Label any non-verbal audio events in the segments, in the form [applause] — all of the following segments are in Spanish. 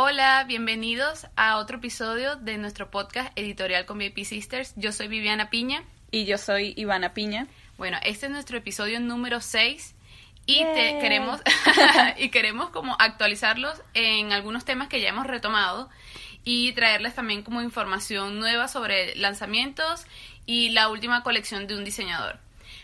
Hola, bienvenidos a otro episodio de nuestro podcast editorial con VIP Sisters. Yo soy Viviana Piña. Y yo soy Ivana Piña. Bueno, este es nuestro episodio número 6 y te queremos [laughs] y queremos como actualizarlos en algunos temas que ya hemos retomado y traerles también como información nueva sobre lanzamientos y la última colección de un diseñador.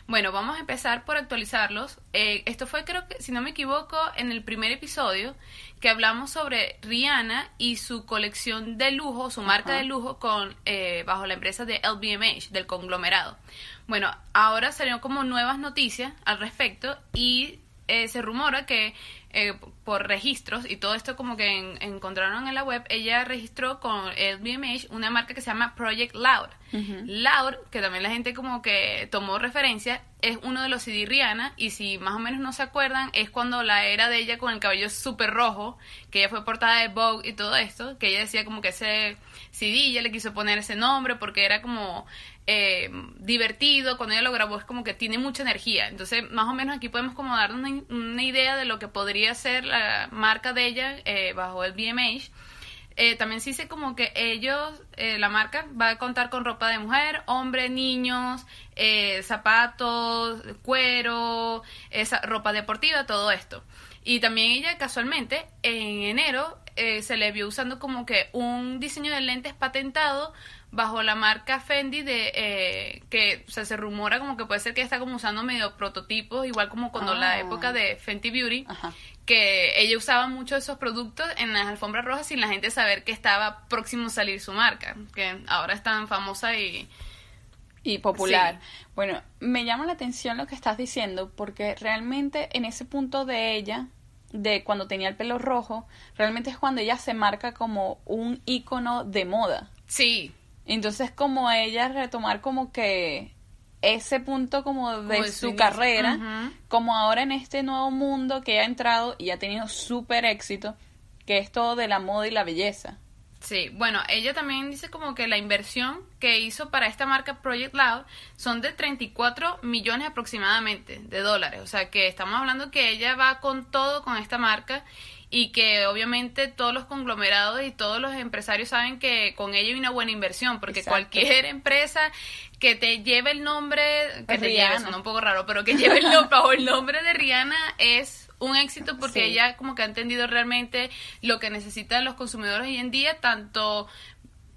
Bueno, vamos a empezar por actualizarlos. Eh, esto fue, creo que, si no me equivoco, en el primer episodio que hablamos sobre Rihanna y su colección de lujo, su marca de lujo, con eh, bajo la empresa de LVMH, del conglomerado. Bueno, ahora salieron como nuevas noticias al respecto y eh, se rumora que eh, por registros y todo esto como que encontraron en la web, ella registró con LVMH una marca que se llama Project Loud. Loud, que también la gente como que tomó referencia, es uno de los CD Rihanna y si más o menos no se acuerdan, es cuando la era de ella con el cabello súper rojo, que ella fue portada de Vogue y todo esto, que ella decía como que ese CD, ella le quiso poner ese nombre porque era como eh, divertido, cuando ella lo grabó es como que tiene mucha energía. Entonces, más o menos aquí podemos como dar una, idea de lo que podría ser la marca de ella eh, bajo el BMH. Eh, también se dice como que ellos, la marca, va a contar con ropa de mujer, hombre, niños, zapatos, cuero, esa, ropa deportiva, todo esto. Y también ella casualmente en enero se le vio usando como que un diseño de lentes patentado bajo la marca Fendi de eh, que se rumora como que puede ser que está como usando medio prototipos igual como cuando la ah. época de Fenty Beauty que ella usaba mucho esos productos en las alfombras rojas sin la gente saber que estaba próximo a salir su marca que ahora es tan famosa y y popular. Bueno, me llama la atención lo que estás diciendo porque realmente en ese punto de ella de cuando tenía el pelo rojo, realmente es cuando ella se marca como un icono de moda. Sí, entonces como ella retomar como que ese punto como de su carrera, como ahora en este nuevo mundo que ha entrado y ha tenido súper éxito, que es todo de la moda y la belleza. Sí, bueno, ella también dice como que la inversión que hizo para esta marca Project Loud son de 34 millones aproximadamente de dólares. O sea que estamos hablando que ella va con todo con esta marca y que obviamente todos los conglomerados y todos los empresarios saben que con ella hay una buena inversión, porque cualquier empresa que te lleve el nombre, que te lleve, suena un poco raro, pero que lleve el nombre, [laughs] el nombre de Rihanna es un éxito porque ella como que ha entendido realmente lo que necesitan los consumidores hoy en día, tanto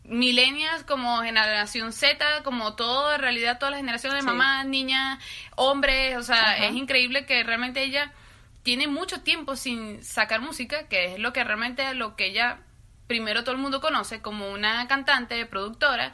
milenias como generación Z, como todo, en realidad todas las generaciones de mamás, niñas, hombres, o sea, es increíble que realmente ella tiene mucho tiempo sin sacar música, que es lo que realmente lo que ella primero todo el mundo conoce como una cantante, productora,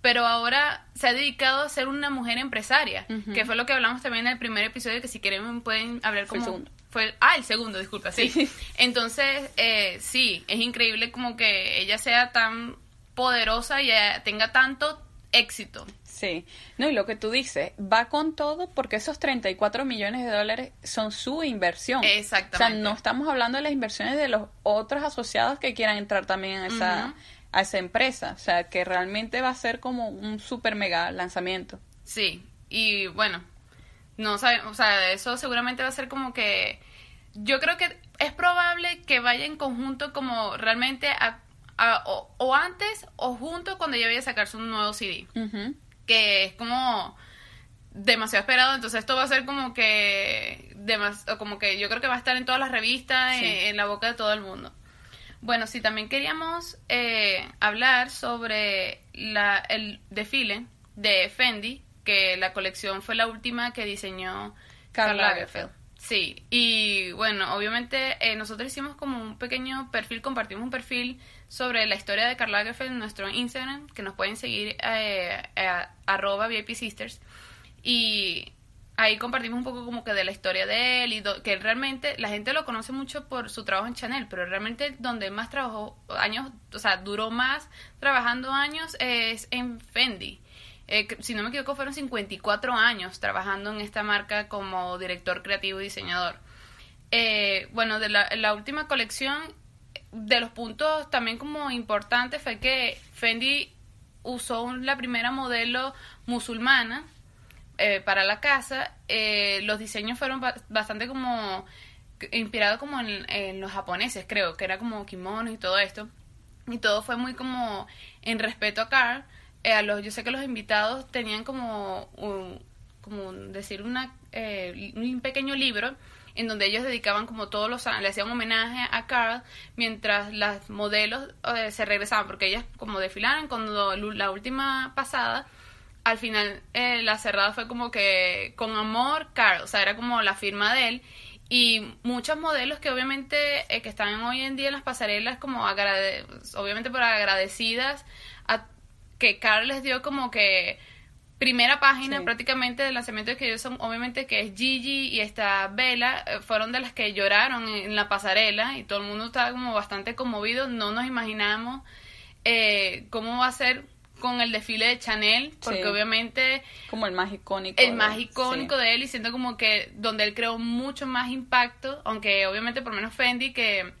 pero ahora se ha dedicado a ser una mujer empresaria, que fue lo que hablamos también en el primer episodio, que si quieren pueden hablar como... Fue ah, el segundo, disculpa, sí. Entonces, eh, sí, es increíble como que ella sea tan poderosa y eh, tenga tanto éxito. Sí, no, y lo que tú dices, va con todo porque esos 34 millones de dólares son su inversión. Exactamente. O sea, no estamos hablando de las inversiones de los otros asociados que quieran entrar también a esa, a esa empresa. O sea, que realmente va a ser como un super mega lanzamiento. Sí, y bueno, no sabemos, o sea, eso seguramente va a ser como que. Yo creo que es probable que vaya en conjunto como realmente a, o, antes o junto cuando ella vaya a sacarse un nuevo CD que es como demasiado esperado, entonces esto va a ser como que como que yo creo que va a estar en todas las revistas, en, la boca de todo el mundo. Bueno, sí, también queríamos eh, hablar sobre la, el desfile de Fendi, que la colección fue la última que diseñó Karl Lagerfeld. Sí, y bueno, obviamente eh, nosotros hicimos como un pequeño perfil, compartimos un perfil sobre la historia de Karl Lagerfeld en nuestro Instagram, que nos pueden seguir eh, a, arroba VIP Sisters. Y ahí compartimos un poco como que de la historia de él y que realmente la gente lo conoce mucho por su trabajo en Chanel, pero realmente donde más trabajó años, o sea, duró más trabajando años es en Fendi. Eh, si no me equivoco, fueron 54 años trabajando en esta marca como director creativo y diseñador. Eh, bueno, de la, última colección, de los puntos también como importantes fue que Fendi usó la primera modelo musulmana eh, para la casa. los diseños fueron bastante como inspirado como en, los japoneses, creo, que era como kimonos y todo esto. Y todo fue muy como en respeto a Carl. Eh, yo sé que los invitados tenían como, como decir, una, eh, un pequeño libro en donde ellos dedicaban como todos los le hacían homenaje a Carl mientras las modelos eh, se regresaban porque ellas como desfilaron cuando la última pasada al final la cerrada fue como que con amor Carl o sea era como la firma de él. Y muchos modelos que obviamente eh, que están hoy en día en las pasarelas como agrade obviamente por agradecidas a que Carl les dio como que primera página prácticamente del lanzamiento de que ellos son obviamente que es Gigi y esta Bella eh, fueron de las que lloraron en, la pasarela y todo el mundo estaba como bastante conmovido. No nos imaginamos eh, cómo va a ser con el desfile de Chanel porque obviamente como el más icónico el más icónico de él y siento como que donde él creó mucho más impacto aunque obviamente por menos Fendi que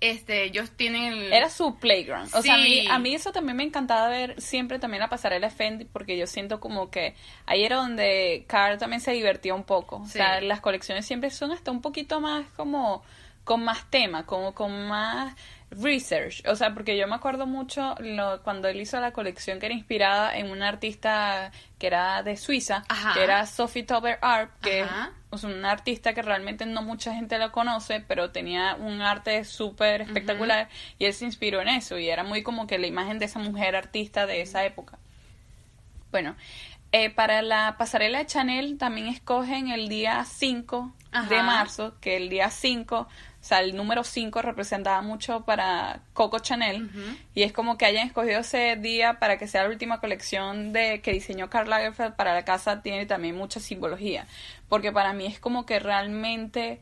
este, ellos tienen Era su playground. O sea, a mí, a mí eso también me encantaba ver siempre también la pasarela Fendi porque yo siento como que ahí era donde Carl también se divertía un poco. O sea, las colecciones siempre son hasta un poquito más como con más tema, como con más research, o sea, porque yo me acuerdo mucho lo, cuando él hizo la colección que era inspirada en una artista que era de Suiza, que era Sophie Tauber Art, que una artista que realmente no mucha gente la conoce, pero tenía un arte súper espectacular y él se inspiró en eso y era muy como que la imagen de esa mujer artista de esa época. Bueno, eh, para la pasarela de Chanel también escogen el día 5 de marzo, que el día 5 o sea, el número 5 representaba mucho para Coco Chanel. Y es como que hayan escogido ese día para que sea la última colección de que diseñó Karl Lagerfeld para la casa tiene también mucha simbología, porque para mí es como que realmente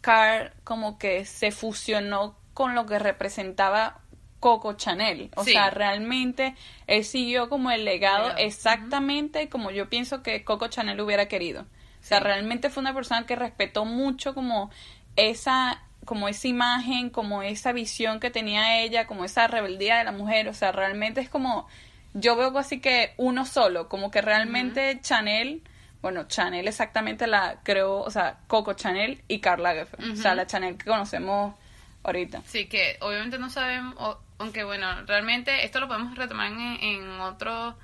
Karl como que se fusionó con lo que representaba Coco Chanel. O sea, realmente él siguió como el legado exactamente como yo pienso que Coco Chanel hubiera querido. O sea, realmente fue una persona que respetó mucho como esa como esa imagen, como esa visión que tenía ella, como esa rebeldía de la mujer, o sea, realmente es como yo veo así que uno solo, como que realmente Chanel, bueno, Chanel exactamente la creó, o sea, Coco Chanel y Karl Lagerfeld, o sea, la Chanel que conocemos ahorita. Sí, que obviamente no sabemos, aunque bueno, realmente esto lo podemos retomar en, en otro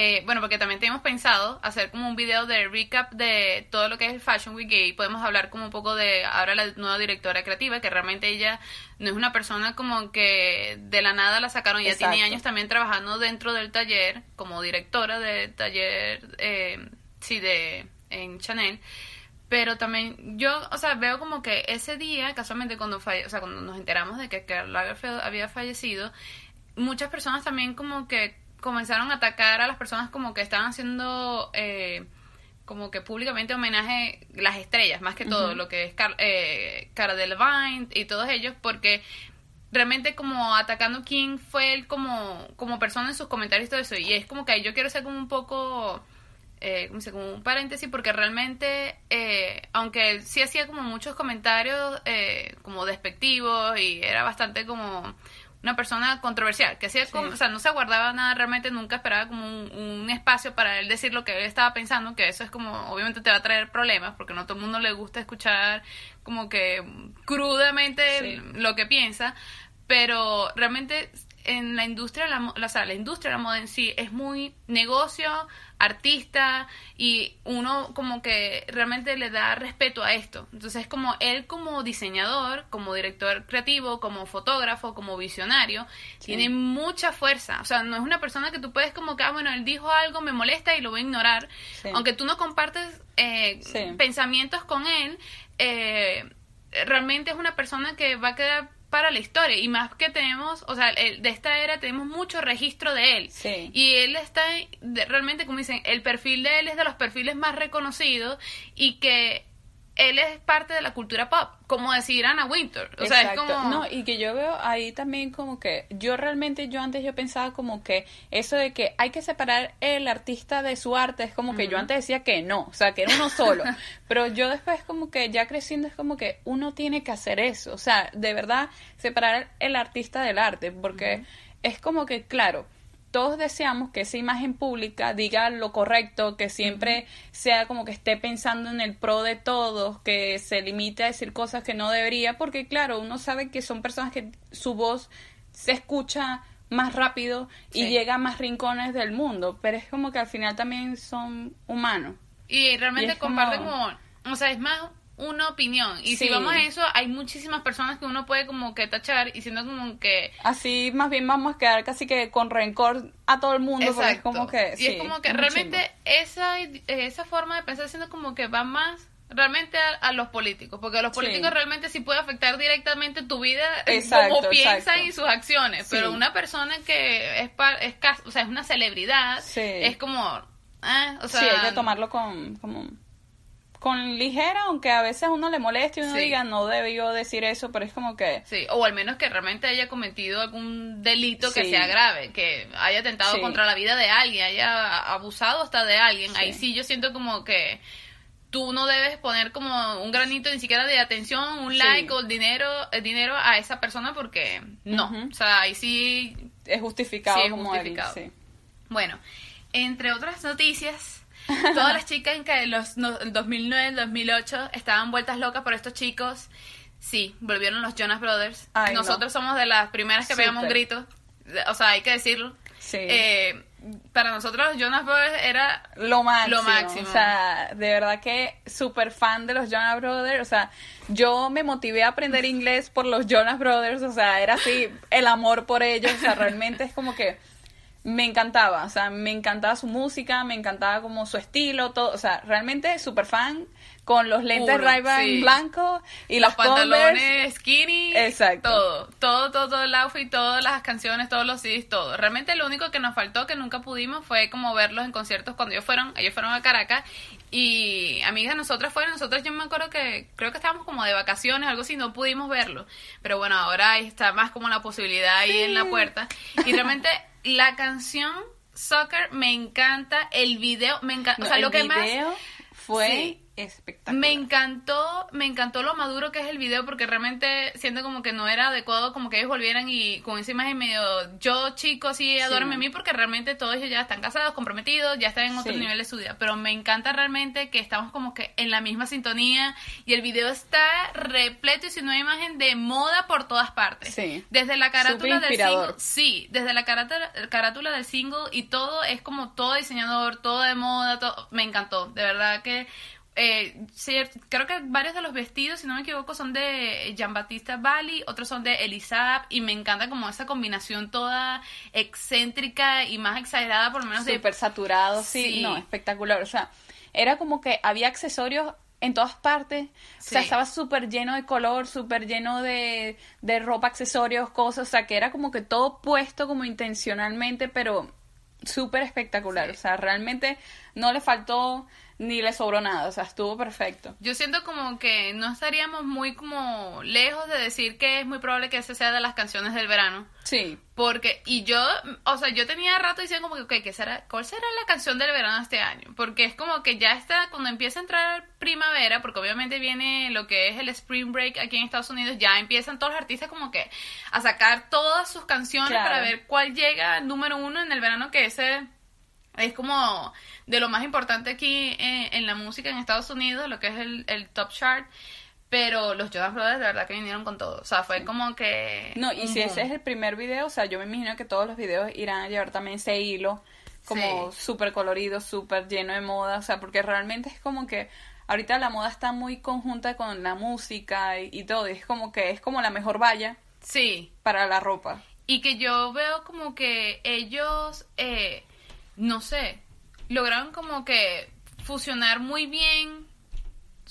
eh, bueno, porque también tenemos pensado hacer como un video de recap de todo lo que es el Fashion Week y podemos hablar como un poco de ahora la nueva directora creativa, que realmente ella no es una persona como que de la nada la sacaron, ya tiene años también trabajando dentro del taller como directora de taller, eh, sí, de en Chanel. Pero también yo, o sea, veo como que ese día, casualmente cuando falle, o sea, cuando nos enteramos de que Karl Lagerfeld había fallecido, muchas personas también como que comenzaron a atacar a las personas como que estaban haciendo eh, como que públicamente homenaje las estrellas, más que todo, lo que es Car eh, Cara Delevingne y todos ellos, porque realmente como atacando quién fue él como, como persona en sus comentarios y todo eso. Y es como que yo quiero ser como un poco, eh, como un paréntesis, porque realmente, eh, aunque él sí hacía como muchos comentarios eh, como despectivos y era bastante como una persona controversial, que hacía como, o sea, no se guardaba nada realmente, nunca esperaba como un, espacio para él decir lo que él estaba pensando, que eso es como, obviamente te va a traer problemas, porque no todo el mundo le gusta escuchar como que crudamente lo que piensa, pero realmente en la industria, la, o sea, la industria de la moda en sí es muy negocio, artista y uno como que realmente le da respeto a esto. Entonces como él como diseñador, como director creativo, como fotógrafo, como visionario, tiene mucha fuerza. O sea, no es una persona que tú puedes como que, ah, bueno, él dijo algo, me molesta y lo voy a ignorar. Aunque tú no compartes eh, pensamientos con él, eh, realmente es una persona que va a quedar para la historia y más que tenemos, o sea, de esta era tenemos mucho registro de él. Sí. Y él está realmente, como dicen, el perfil de él es de los perfiles más reconocidos y que él es parte de la cultura pop, como decir Anna Winter. O sea, es como... No, y que yo veo ahí también como que yo realmente, yo antes yo pensaba como que eso de que hay que separar el artista de su arte, es como que yo antes decía que no, o sea, que era uno solo. [laughs] Pero yo después como que ya creciendo es como que uno tiene que hacer eso, o sea, de verdad separar el artista del arte, porque es como que, claro, todos deseamos que esa imagen pública diga lo correcto, que siempre sea como que esté pensando en el pro de todos, que se limite a decir cosas que no debería, porque claro, uno sabe que son personas que su voz se escucha más rápido y llega a más rincones del mundo, pero es como que al final también son humanos. Y realmente comparten como... o sea, es más una opinión. Y si vamos a eso, hay muchísimas personas que uno puede como que tachar y siendo como que... Así más bien vamos a quedar casi que con rencor a todo el mundo. Porque es como que... Y es como que realmente esa, esa forma de pensar siendo como que va más realmente a, los políticos, porque a los políticos realmente sí puede afectar directamente tu vida como piensan y sus acciones, pero una persona que es, es, o sea, es una celebridad, es como... Eh, o sea, sí, hay que tomarlo con... Como con ligera, aunque a veces uno le moleste y uno diga no debió decir eso, pero es como que... Sí, o al menos que realmente haya cometido algún delito que sea grave, que haya atentado contra la vida de alguien, haya abusado hasta de alguien. Ahí sí yo siento como que tú no debes poner como un granito ni siquiera de atención, un like o dinero, el dinero a esa persona porque no. O sea, ahí sí... Es justificado. Como justificado. Bueno, entre otras noticias [laughs] Todas las chicas en que los no, 2009, 2008 estaban vueltas locas por estos chicos. Sí, volvieron los Jonas Brothers. Nosotros somos de las primeras que pegamos un grito. O sea, hay que decirlo. Sí. Eh, para nosotros los Jonas Brothers era lo máximo, lo máximo. O sea, de verdad que súper fan de los Jonas Brothers. O sea, yo me motivé a aprender inglés por los Jonas Brothers. O sea, era así el amor por ellos. O sea, realmente es como que me encantaba, o sea, me encantaba su música, me encantaba como su estilo, todo, o sea, realmente súper fan con los lentes Ray-Ban blancos y los, pantalones skinny, exacto, todo, todo, todo, todo el outfit, todas las canciones, todos los CDs, todo. Realmente lo único que nos faltó que nunca pudimos fue como verlos en conciertos cuando ellos fueron, ellos fueron a Caracas y amigas nosotras fueron, nosotros yo me acuerdo que creo que estábamos como de vacaciones, algo así, no pudimos verlo, pero bueno, ahora está más como la posibilidad ahí en la puerta. Y realmente [laughs] la canción Soccer me encanta, el video me encanta, o sea, lo que más fue espectacular. Me encantó, me encantó lo maduro que es el video porque realmente siento como que no era adecuado como que ellos volvieran y con esa imagen medio yo chico sí adórame a mí porque realmente todos ellos ya están casados, comprometidos, ya están en otro nivel de su vida, pero me encanta realmente que estamos como que en la misma sintonía y el video está repleto y si no hay imagen de moda por todas partes. Sí. Desde la carátula del single, sí, desde la carátula, carátula del single y todo es como todo diseñador, todo de moda, todo, me encantó, de verdad que eh, creo que varios de los vestidos, si no me equivoco, son de Jean Baptiste Bali, otros son de Elisab, y me encanta como esa combinación toda excéntrica y más exagerada, por lo menos Súper saturado, sí, no, espectacular, o sea, era como que había accesorios en todas partes, o sea, estaba súper lleno de color, súper lleno de, de ropa, accesorios, cosas, o sea, que era como que todo puesto como intencionalmente, pero súper espectacular, o sea, realmente no le faltó ni le sobró nada, o sea, estuvo perfecto. Yo siento como que no estaríamos muy como lejos de decir que es muy probable que ese sea de las canciones del verano. Sí. Porque, y yo, o sea, yo tenía rato diciendo como que, ok, ¿qué será, ¿cuál será la canción del verano este año? Porque es como que ya está, cuando empieza a entrar primavera, porque obviamente viene lo que es el Spring Break aquí en Estados Unidos, ya empiezan todos los artistas como que a sacar todas sus canciones para ver cuál llega número uno en el verano, que ese es como de lo más importante aquí en, la música en Estados Unidos, lo que es el, top chart. Pero los Jonas Brothers de verdad que vinieron con todo. O sea, fue como que... No, y si ese es el primer video, o sea, yo me imagino que todos los videos irán a llevar también ese hilo como súper colorido, súper lleno de moda. O sea, porque realmente es como que ahorita la moda está muy conjunta con la música y, todo. Y es como que es como la mejor valla. Sí. Para la ropa. Y que yo veo como que ellos... Eh, no sé, lograron como que fusionar muy bien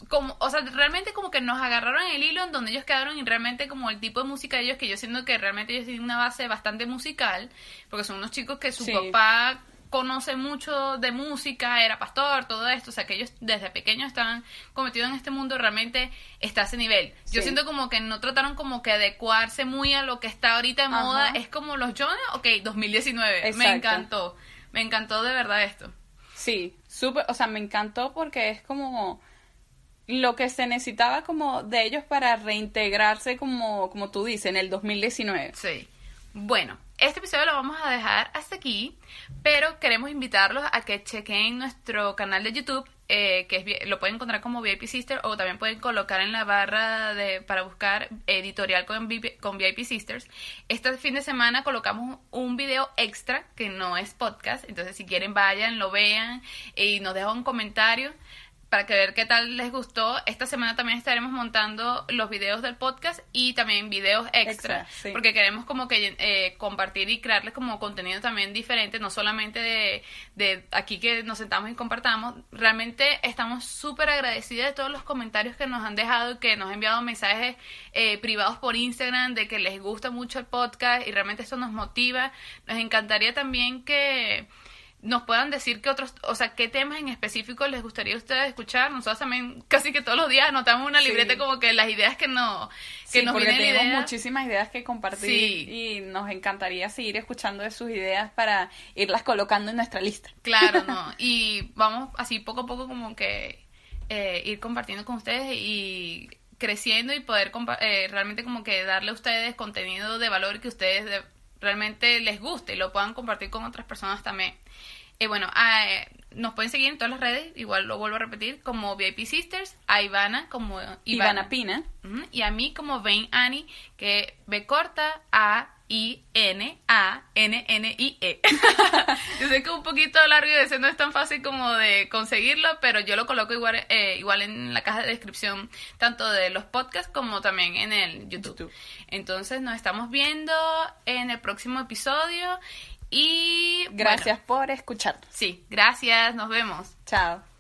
como, o sea, realmente como que nos agarraron el hilo en donde ellos quedaron y realmente como el tipo de música de ellos, que yo siento que realmente ellos tienen una base bastante musical, porque son unos chicos que su papá conoce mucho de música, era pastor, todo esto, o sea que ellos desde pequeños estaban cometidos en este mundo, realmente está a ese nivel. Yo siento como que no trataron como que adecuarse muy a lo que está ahorita de moda, es como los Jonas, ok, 2019, me encantó. Me encantó de verdad esto. Sí, súper, o sea, me encantó porque es como lo que se necesitaba como de ellos para reintegrarse como, como tú dices, en el 2019. Sí. Bueno, este episodio lo vamos a dejar hasta aquí, pero queremos invitarlos a que chequen nuestro canal de YouTube eh, que es, lo pueden encontrar como VIP Sister o también pueden colocar en la barra de, para buscar editorial con VIP, con VIP Sisters. Este fin de semana colocamos un video extra que no es podcast, entonces si quieren vayan, lo vean y nos dejan un comentario para que ver qué tal les gustó. Esta semana también estaremos montando los videos del podcast y también videos extra, porque queremos como que eh, compartir y crearles como contenido también diferente, no solamente de, de aquí que nos sentamos y compartamos. Realmente estamos súper agradecidas de todos los comentarios que nos han dejado y que nos han enviado mensajes eh, privados por Instagram de que les gusta mucho el podcast y realmente esto nos motiva. Nos encantaría también que nos puedan decir qué otros, o sea, qué temas en específico les gustaría a ustedes escuchar. Nosotros también casi que todos los días anotamos una libreta como que las ideas que, no, que nos porque tenemos muchísimas ideas que compartir y nos encantaría seguir escuchando de sus ideas para irlas colocando en nuestra lista. Claro, no. [laughs] Y vamos así poco a poco como que eh, ir compartiendo con ustedes y creciendo y poder eh, realmente como que darle a ustedes contenido de valor que ustedes realmente les guste y lo puedan compartir con otras personas también. Eh, bueno, ah, eh, nos pueden seguir en todas las redes, igual lo vuelvo a repetir, como VIP Sisters, a Ivana como Ivana, Pina, y a mí como Vain Annie, que B corta A I N A N N I E. [laughs] yo sé que es un poquito largo y a veces no es tan fácil como de conseguirlo, pero yo lo coloco igual eh, igual en la caja de descripción tanto de los podcasts como también en el YouTube. Entonces nos estamos viendo en el próximo episodio y gracias por escuchar. Sí, gracias, nos vemos. Chao.